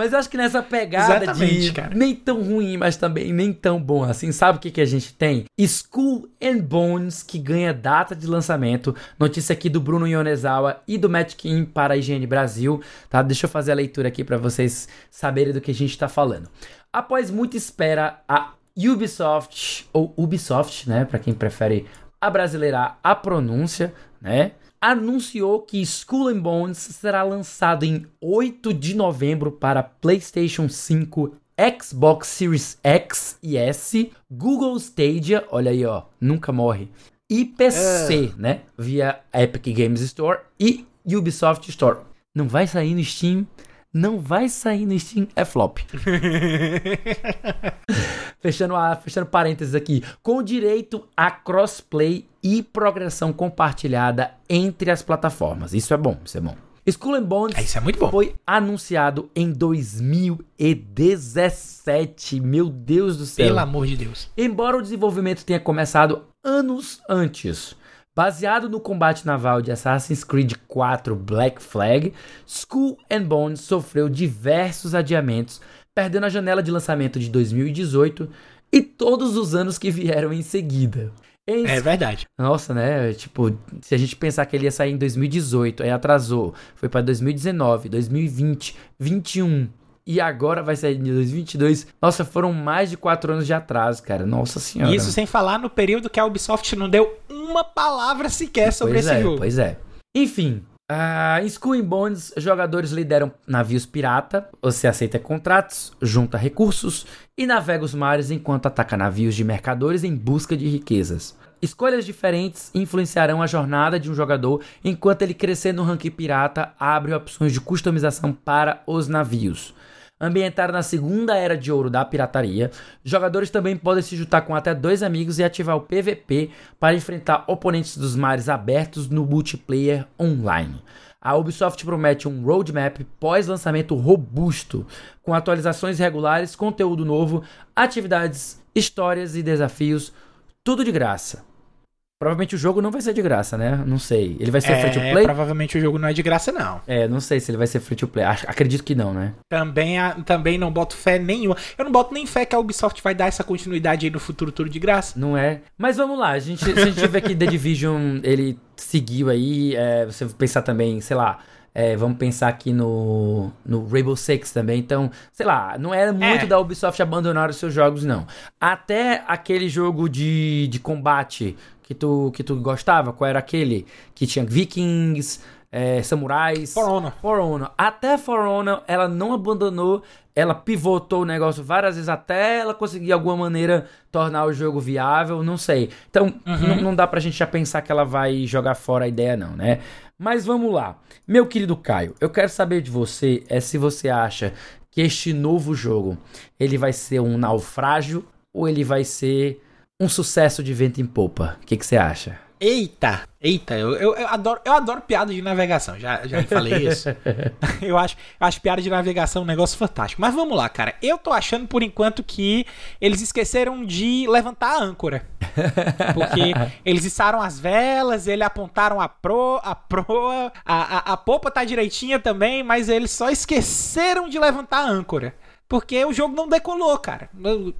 Mas eu acho que nessa pegada Exatamente, de cara. nem tão ruim, mas também nem tão bom assim, sabe o que, que a gente tem? School and Bones, que ganha data de lançamento. Notícia aqui do Bruno Yonezawa e do Matt Kim para a IGN Brasil, tá? Deixa eu fazer a leitura aqui para vocês saberem do que a gente está falando. Após muita espera, a Ubisoft, ou Ubisoft, né, para quem prefere abrasileirar a pronúncia, né? Anunciou que Skull and Bones será lançado em 8 de novembro para PlayStation 5, Xbox Series X e S, Google Stadia, olha aí, ó, nunca morre, e PC, é. né? Via Epic Games Store e Ubisoft Store. Não vai sair no Steam, não vai sair no Steam, é flop. fechando, a, fechando parênteses aqui. Com direito a crossplay e progressão compartilhada entre as plataformas. Isso é bom, isso é bom. Skull and Bones é, isso é muito bom. foi anunciado em 2017. Meu Deus do céu. Pelo amor de Deus. Embora o desenvolvimento tenha começado anos antes, Baseado no combate naval de Assassin's Creed 4 Black Flag, Skull and Bones sofreu diversos adiamentos, perdendo a janela de lançamento de 2018 e todos os anos que vieram em seguida. Em... É verdade. Nossa, né? Tipo, se a gente pensar que ele ia sair em 2018, aí atrasou, foi para 2019, 2020, 21, e agora vai sair em 2022. Nossa, foram mais de quatro anos de atraso, cara. Nossa senhora. Isso sem falar no período que a Ubisoft não deu uma palavra sequer sobre pois esse é, jogo. Pois é. Enfim, Uh, em Skull and Bones, jogadores lideram navios pirata, você aceita contratos, junta recursos e navega os mares enquanto ataca navios de mercadores em busca de riquezas. Escolhas diferentes influenciarão a jornada de um jogador enquanto ele crescer no ranking pirata abre opções de customização para os navios. Ambientado na segunda era de ouro da pirataria, jogadores também podem se juntar com até dois amigos e ativar o PVP para enfrentar oponentes dos mares abertos no multiplayer online. A Ubisoft promete um roadmap pós-lançamento robusto, com atualizações regulares, conteúdo novo, atividades, histórias e desafios, tudo de graça. Provavelmente o jogo não vai ser de graça, né? Não sei. Ele vai ser é, free to play? Provavelmente o jogo não é de graça, não. É, não sei se ele vai ser free to play. Acredito que não, né? Também, também não boto fé nenhuma. Eu não boto nem fé que a Ubisoft vai dar essa continuidade aí no futuro tudo de graça. Não é? Mas vamos lá. A gente, se a gente vê que The Division ele seguiu aí, é, você pensar também, sei lá, É, vamos pensar aqui no, no Rainbow Six também. Então, sei lá, não era muito é. da Ubisoft abandonar os seus jogos, não. Até aquele jogo de, de combate que tu, que tu gostava, qual era aquele? Que tinha Vikings, é, Samurais. For Honor. For Honor. Até For Honor, ela não abandonou, ela pivotou o negócio várias vezes até ela conseguir de alguma maneira tornar o jogo viável, não sei. Então, uhum. não dá pra gente já pensar que ela vai jogar fora a ideia, não, né? Mas vamos lá. Meu querido Caio, eu quero saber de você é se você acha que este novo jogo ele vai ser um naufrágio ou ele vai ser um sucesso de vento em popa. O que, que você acha? Eita, eita, eu, eu, eu, adoro, eu adoro piada de navegação, já, já falei isso. eu, acho, acho piada de navegação um negócio fantástico. Mas vamos lá, cara. Eu tô achando por enquanto que eles esqueceram de levantar a âncora. Porque eles içaram as velas, eles apontaram a pro, a proa, a, a, a popa tá direitinha também, mas eles só esqueceram de levantar a âncora. Porque o jogo não decolou, cara.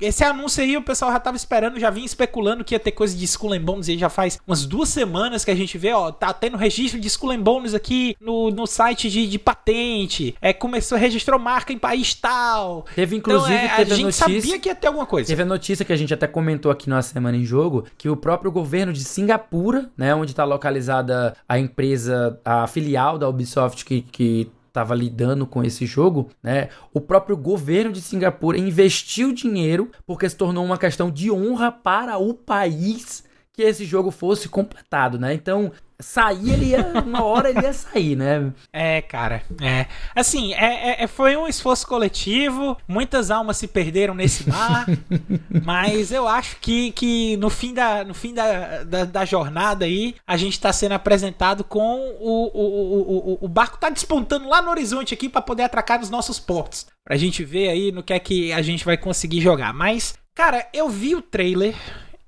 Esse anúncio aí o pessoal já tava esperando, já vinha especulando que ia ter coisa de Skull and Bones aí já faz umas duas semanas que a gente vê, ó, tá tendo registro de Skull and Bones aqui no, no site de, de patente. É, começou, registrou marca em país tal. Teve inclusive, então, é, teve a, a gente notícia, sabia que ia ter alguma coisa. Teve a notícia que a gente até comentou aqui na Semana em Jogo, que o próprio governo de Singapura, né, onde tá localizada a empresa, a filial da Ubisoft que, que estava lidando com esse jogo, né? O próprio governo de Singapura investiu dinheiro porque se tornou uma questão de honra para o país que esse jogo fosse completado, né? Então, sair, ele ia, uma hora ele ia sair, né? É, cara, é. Assim, é, é, é, foi um esforço coletivo, muitas almas se perderam nesse mar, mas eu acho que, que no fim, da, no fim da, da, da jornada aí, a gente tá sendo apresentado com o, o, o, o, o barco tá despontando lá no horizonte aqui para poder atracar nos nossos portos. Pra gente ver aí no que é que a gente vai conseguir jogar. Mas, cara, eu vi o trailer,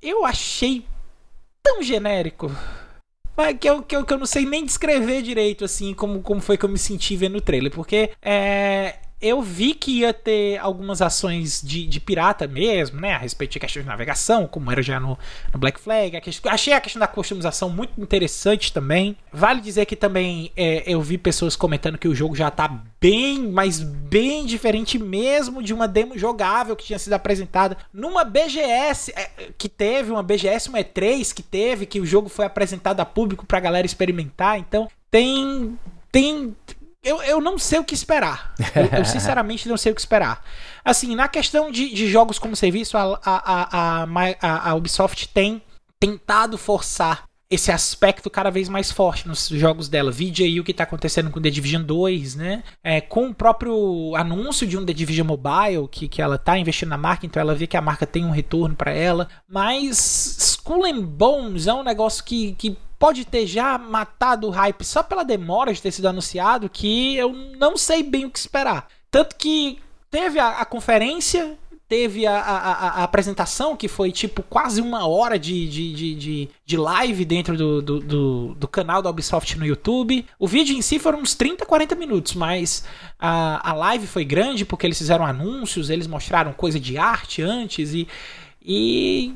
eu achei tão genérico mas que eu, que, eu, que eu não sei nem descrever direito, assim, como, como foi que eu me senti vendo o trailer. Porque é, eu vi que ia ter algumas ações de, de pirata mesmo, né? A respeito de questão de navegação, como era já no, no Black Flag. A questão, achei a questão da customização muito interessante também. Vale dizer que também é, eu vi pessoas comentando que o jogo já tá bem, mas bem diferente mesmo de uma demo jogável que tinha sido apresentada numa BGS é, que teve, uma BGS, uma E3 que teve, que o jogo foi apresentado a público pra galera experimentar. Então tem. Tem eu, eu não sei o que esperar. Eu, eu, sinceramente não sei o que esperar. Assim, na questão de, de jogos como serviço, a, a, a, a, Ubisoft tem tentado forçar esse aspecto cada vez mais forte nos jogos dela. Vide aí o que está acontecendo com The Division 2, né? É, com o próprio anúncio de um The Division Mobile, que, que ela está investindo na marca, então ela vê que a marca tem um retorno para ela. Mas Skull and Bones é um negócio que, que pode ter já matado o hype só pela demora de ter sido anunciado, que eu não sei bem o que esperar. Tanto que teve a, a conferência, teve a, a, a, apresentação, que foi tipo quase uma hora de, de, de, de, de live dentro do, do, do, do, canal da Ubisoft no YouTube. O vídeo em si foram uns 30, 40 minutos, mas a, a live foi grande porque eles fizeram anúncios, eles mostraram coisa de arte antes e. E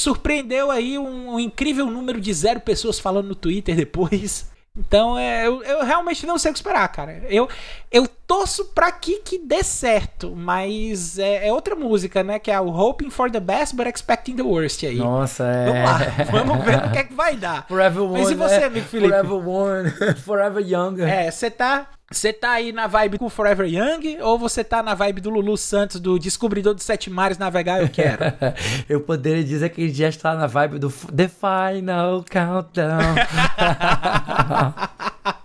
surpreendeu aí um, um, incrível número de zero pessoas falando no Twitter depois. Então, é, eu, eu, realmente não sei o que esperar, cara. Eu, eu torço pra que, que dê certo, mas é, é, outra música, né? Que é o Hoping for the Best but Expecting the Worst aí. Nossa, é. Vamos lá, vamos ver o que é que vai dar. Forever One. Mas e você, né? amigo Felipe? Forever One, Forever Young. É, você tá você tá aí na vibe com Forever Young ou você tá na vibe do Lulu Santos, do Descobridor dos Sete Mares Navegar Eu Quero? eu poderia dizer que ele já está na vibe do The Final Countdown.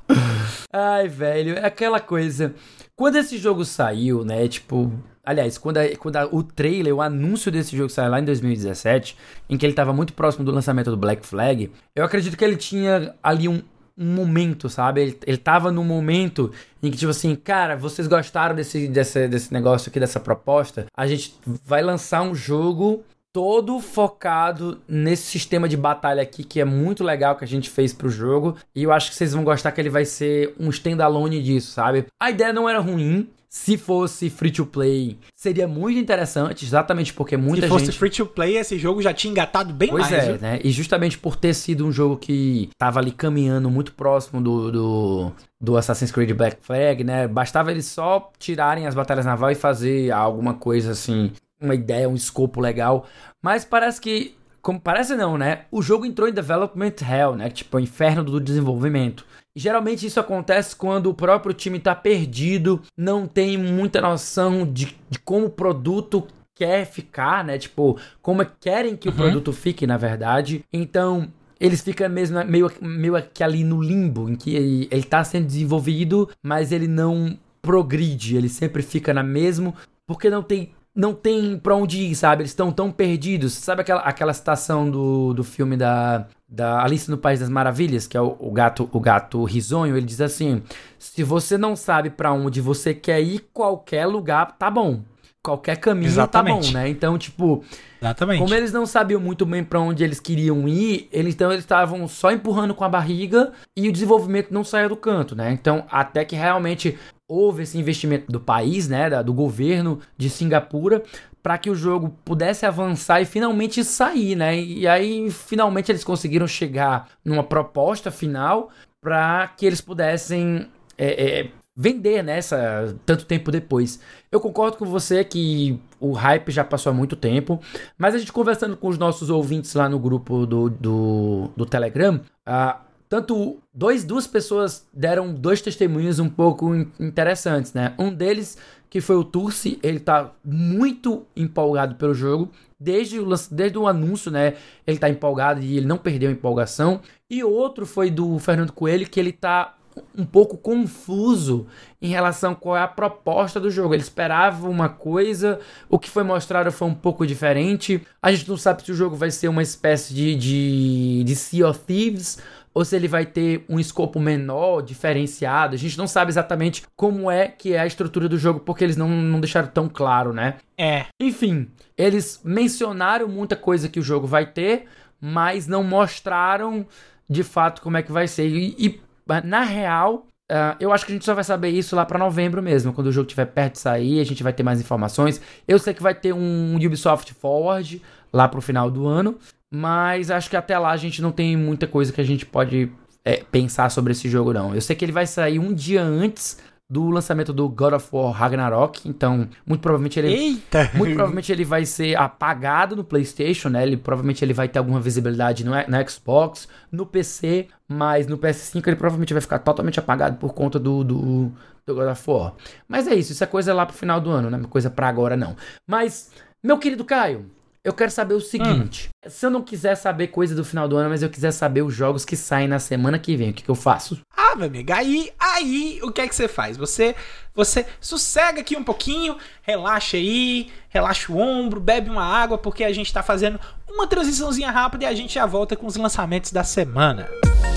Ai, velho, é aquela coisa. Quando esse jogo saiu, né, tipo... Aliás, quando, a, quando a, o trailer, o anúncio desse jogo saiu lá em 2017, em que ele estava muito próximo do lançamento do Black Flag, eu acredito que ele tinha ali um, um momento, sabe? Ele, ele tava num momento em que, tipo assim, cara, vocês gostaram desse, desse, desse negócio aqui, dessa proposta? A gente vai lançar um jogo todo focado nesse sistema de batalha aqui, que é muito legal que a gente fez pro jogo. E eu acho que vocês vão gostar que ele vai ser um standalone disso, sabe? A ideia não era ruim, Se fosse free to play, seria muito interessante, exatamente porque muita gente. Se fosse gente... free to play, esse jogo já tinha engatado bem pois mais. Pois é, né? E justamente por ter sido um jogo que tava ali caminhando muito próximo do, do, do Assassin's Creed Black Flag, né? Bastava eles só tirarem as batalhas naval e fazer alguma coisa assim, uma ideia, um escopo legal. Mas parece que como parece não, né? O jogo entrou em development hell, né? Tipo, o inferno do desenvolvimento. Geralmente isso acontece quando o próprio time está perdido, não tem muita noção de, de como o produto quer ficar, né? Tipo, como é querem que uhum. o produto fique, na verdade. Então, eles ficam mesmo meio, meio que ali no limbo, em que ele, ele tá sendo desenvolvido, mas ele não progride, ele sempre fica na mesmo, porque não tem não tem pra onde ir, sabe? Eles estão tão perdidos. Sabe aquela, aquela citação do, do filme da, da Alice no País das Maravilhas, que é o, o gato o gato risonho? Ele diz assim: se você não sabe para onde você quer ir, qualquer lugar tá bom. Qualquer caminho Exatamente. tá bom, né? Então, tipo, Exatamente. como eles não sabiam muito bem para onde eles queriam ir, eles então eles estavam só empurrando com a barriga e o desenvolvimento não saía do canto, né? Então, até que realmente houve esse investimento do país, né, do governo de Singapura, para que o jogo pudesse avançar e finalmente sair, né? E aí finalmente eles conseguiram chegar numa proposta final para que eles pudessem é, é, vender nessa né, tanto tempo depois. Eu concordo com você que o hype já passou há muito tempo, mas a gente conversando com os nossos ouvintes lá no grupo do, do, do Telegram, uh, tanto dois, duas pessoas deram dois testemunhos um pouco interessantes, né? Um deles, que foi o Turci, ele tá muito empolgado pelo jogo. Desde o, desde o anúncio, né? Ele tá empolgado e ele não perdeu a empolgação. E outro foi do Fernando Coelho, que ele tá um pouco confuso em relação a qual é a proposta do jogo. Ele esperava uma coisa, o que foi mostrado foi um pouco diferente. A gente não sabe se o jogo vai ser uma espécie de, de, de Sea of Thieves ou se ele vai ter um escopo menor, diferenciado. A gente não sabe exatamente como é que é a estrutura do jogo, porque eles não, não deixaram tão claro, né? É. Enfim, eles mencionaram muita coisa que o jogo vai ter, mas não mostraram de fato como é que vai ser. E, e na real, Uh, eu acho que a gente só vai saber isso lá para novembro mesmo, quando o jogo estiver perto de sair, a gente vai ter mais informações. Eu sei que vai ter um Ubisoft Forward lá pro final do ano, mas acho que até lá a gente não tem muita coisa que a gente pode é, pensar sobre esse jogo, não. Eu sei que ele vai sair um dia antes do lançamento do God of War Ragnarok, então muito provavelmente ele Eita. muito provavelmente ele vai ser apagado no PlayStation, né? Ele provavelmente ele vai ter alguma visibilidade no, no Xbox, no PC, mas no PS5 ele provavelmente vai ficar totalmente apagado por conta do, do, do God of War. Mas é isso, isso é coisa lá pro final do ano, não é coisa para agora não. Mas meu querido Caio, eu quero saber o seguinte: hum. se eu não quiser saber coisa do final do ano, mas eu quiser saber os jogos que saem na semana que vem, o que, que eu faço? Ah, meu amigo, aí, aí, o que é que você faz? Você, você sossega aqui um pouquinho, relaxa aí, relaxa o ombro, bebe uma água, porque a gente tá fazendo uma transiçãozinha rápida e a gente já volta com os lançamentos da semana. Música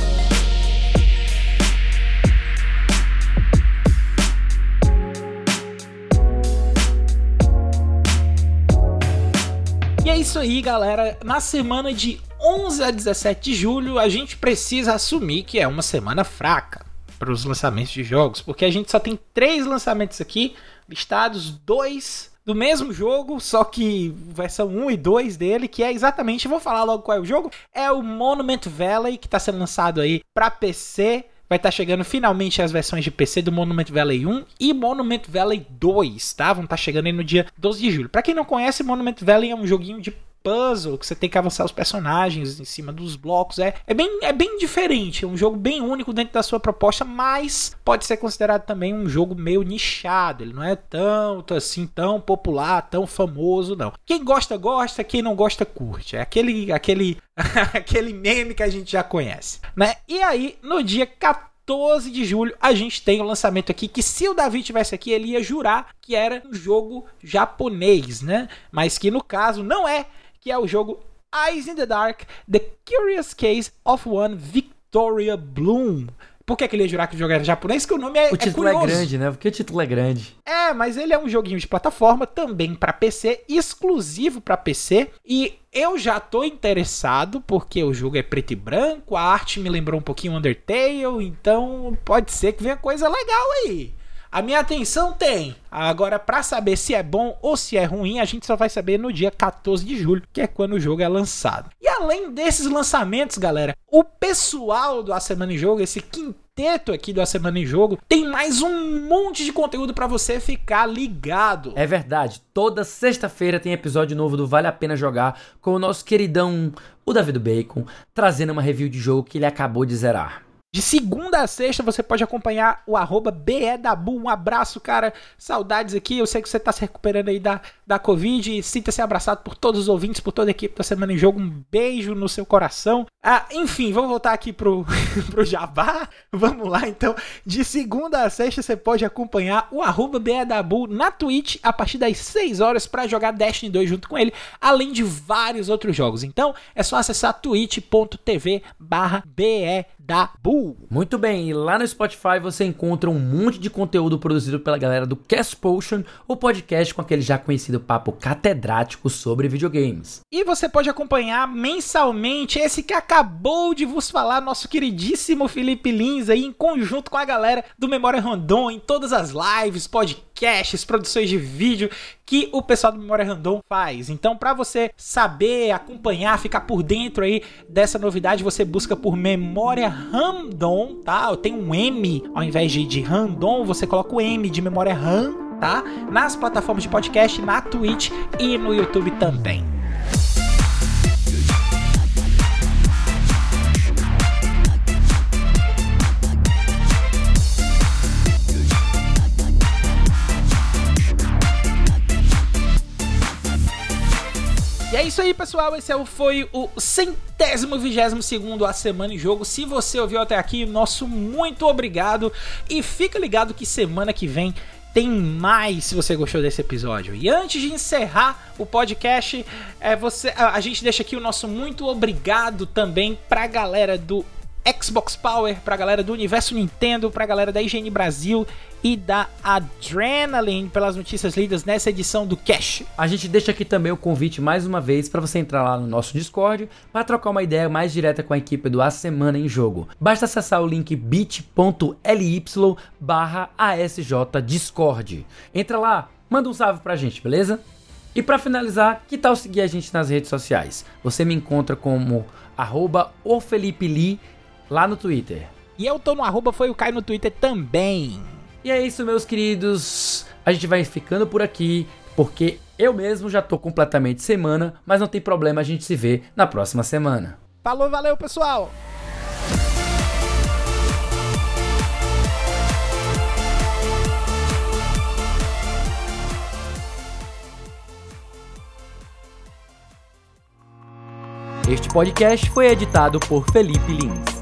é isso aí, galera. Na semana de 11 a 17 de julho, a gente precisa assumir que é uma semana fraca para os lançamentos de jogos, porque a gente só tem três lançamentos aqui listados, dois do mesmo jogo, só que versão 1 e 2 dele, que é exatamente, vou falar logo qual é o jogo, é o Monument Valley, que está sendo lançado aí para PC, vai estar tá chegando finalmente as versões de PC do Monument Valley 1 e Monument Valley 2, tá? Vão estar tá chegando aí no dia 12 de julho. Para quem não conhece, Monument Valley é um joguinho de puzzle, que você tem que avançar os personagens em cima dos blocos. É, é, bem, é bem diferente, é um jogo bem único dentro da sua proposta, mas pode ser considerado também um jogo meio nichado. Ele não é tanto assim, tão popular, tão famoso, não. Quem gosta, gosta, quem não gosta, curte. É aquele, aquele, aquele meme que a gente já conhece, né? E aí, no dia 14 14 de julho, a gente tem o um lançamento aqui que se o Davi tivesse aqui, ele ia jurar que era um jogo japonês, né? Mas que no caso não é que é o jogo Eyes in the Dark: The Curious Case of One Victoria Bloom. Por que, que ele ia jurar que o jogo era japonês? Que o nome é. O título é, é, grande, né? Porque o título é grande. É, mas ele é um joguinho de plataforma também para PC, exclusivo para PC. E eu já tô interessado, porque o jogo é preto e branco, a arte me lembrou um pouquinho Undertale, então pode ser que venha coisa legal aí. A minha atenção tem. Agora, para saber se é bom ou se é ruim, a gente só vai saber no dia 14 de julho, que é quando o jogo é lançado. E além desses lançamentos, galera, o pessoal do A Semana em Jogo, esse quinteto aqui do A Semana em Jogo, tem mais um monte de conteúdo para você ficar ligado. É verdade, toda sexta-feira tem episódio novo do Vale a Pena Jogar com o nosso queridão, o David Bacon, trazendo uma review de jogo que ele acabou de zerar. De segunda a sexta você pode acompanhar o arroba BEDabu. Um abraço, cara. Saudades aqui. Eu sei que você está se recuperando aí da, da Covid. Sinta-se abraçado por todos os ouvintes, por toda a equipe da Semana em Jogo. Um beijo no seu coração. Ah, enfim, vamos voltar aqui pro, pro Jabá. Vamos lá, então. De segunda a sexta você pode acompanhar o arroba BEDabu na Twitch a partir das 6 horas para jogar Destiny 2 junto com ele, além de vários outros jogos. Então é só acessar twitch.tv barra BEDabu. Muito bem, e lá no Spotify você encontra um monte de conteúdo produzido pela galera do Cast Potion, o podcast com aquele já conhecido papo catedrático sobre videogames. E você pode acompanhar mensalmente esse que acabou de vos falar, nosso queridíssimo Felipe Lins aí, em conjunto com a galera do Memória Random, em todas as lives, podcasts, produções de vídeo que o pessoal do Memória Random faz. Então, para você saber, acompanhar, ficar por dentro aí dessa novidade, você busca por Memória Random, tá? Tem um M ao invés de, de Random, você coloca o M de Memória RAM tá? Nas plataformas de podcast, na Twitch e no YouTube também. Aí, pessoal. Esse é foi o centésimo vigésimo segundo A Semana em Jogo. Se você ouviu até aqui, nosso muito obrigado. E fica ligado que semana que vem tem mais se você gostou desse episódio. E antes de encerrar o podcast, é, você, a, a gente deixa aqui o nosso muito obrigado também pra galera do Xbox Power, pra galera do Universo Nintendo, pra galera da IGN Brasil e da Adrenaline pelas notícias lidas nessa edição do Cash. A gente deixa aqui também o convite mais uma vez para você entrar lá no nosso Discord para trocar uma ideia mais direta com a equipe do A Semana em Jogo. Basta acessar o link bit.ly barra ASJ Discord. Entra lá, manda um salve pra gente, beleza? E para finalizar, que tal seguir a gente nas redes sociais? Você me encontra como arroba o Felipe Lee lá no Twitter. E eu tô no arroba foi o Caio no Twitter também. E é isso, meus queridos. A gente vai ficando por aqui, porque eu mesmo já tô completamente semana, mas não tem problema, a gente se vê na próxima semana. Falou, valeu, pessoal! Este podcast foi editado por Felipe Lins.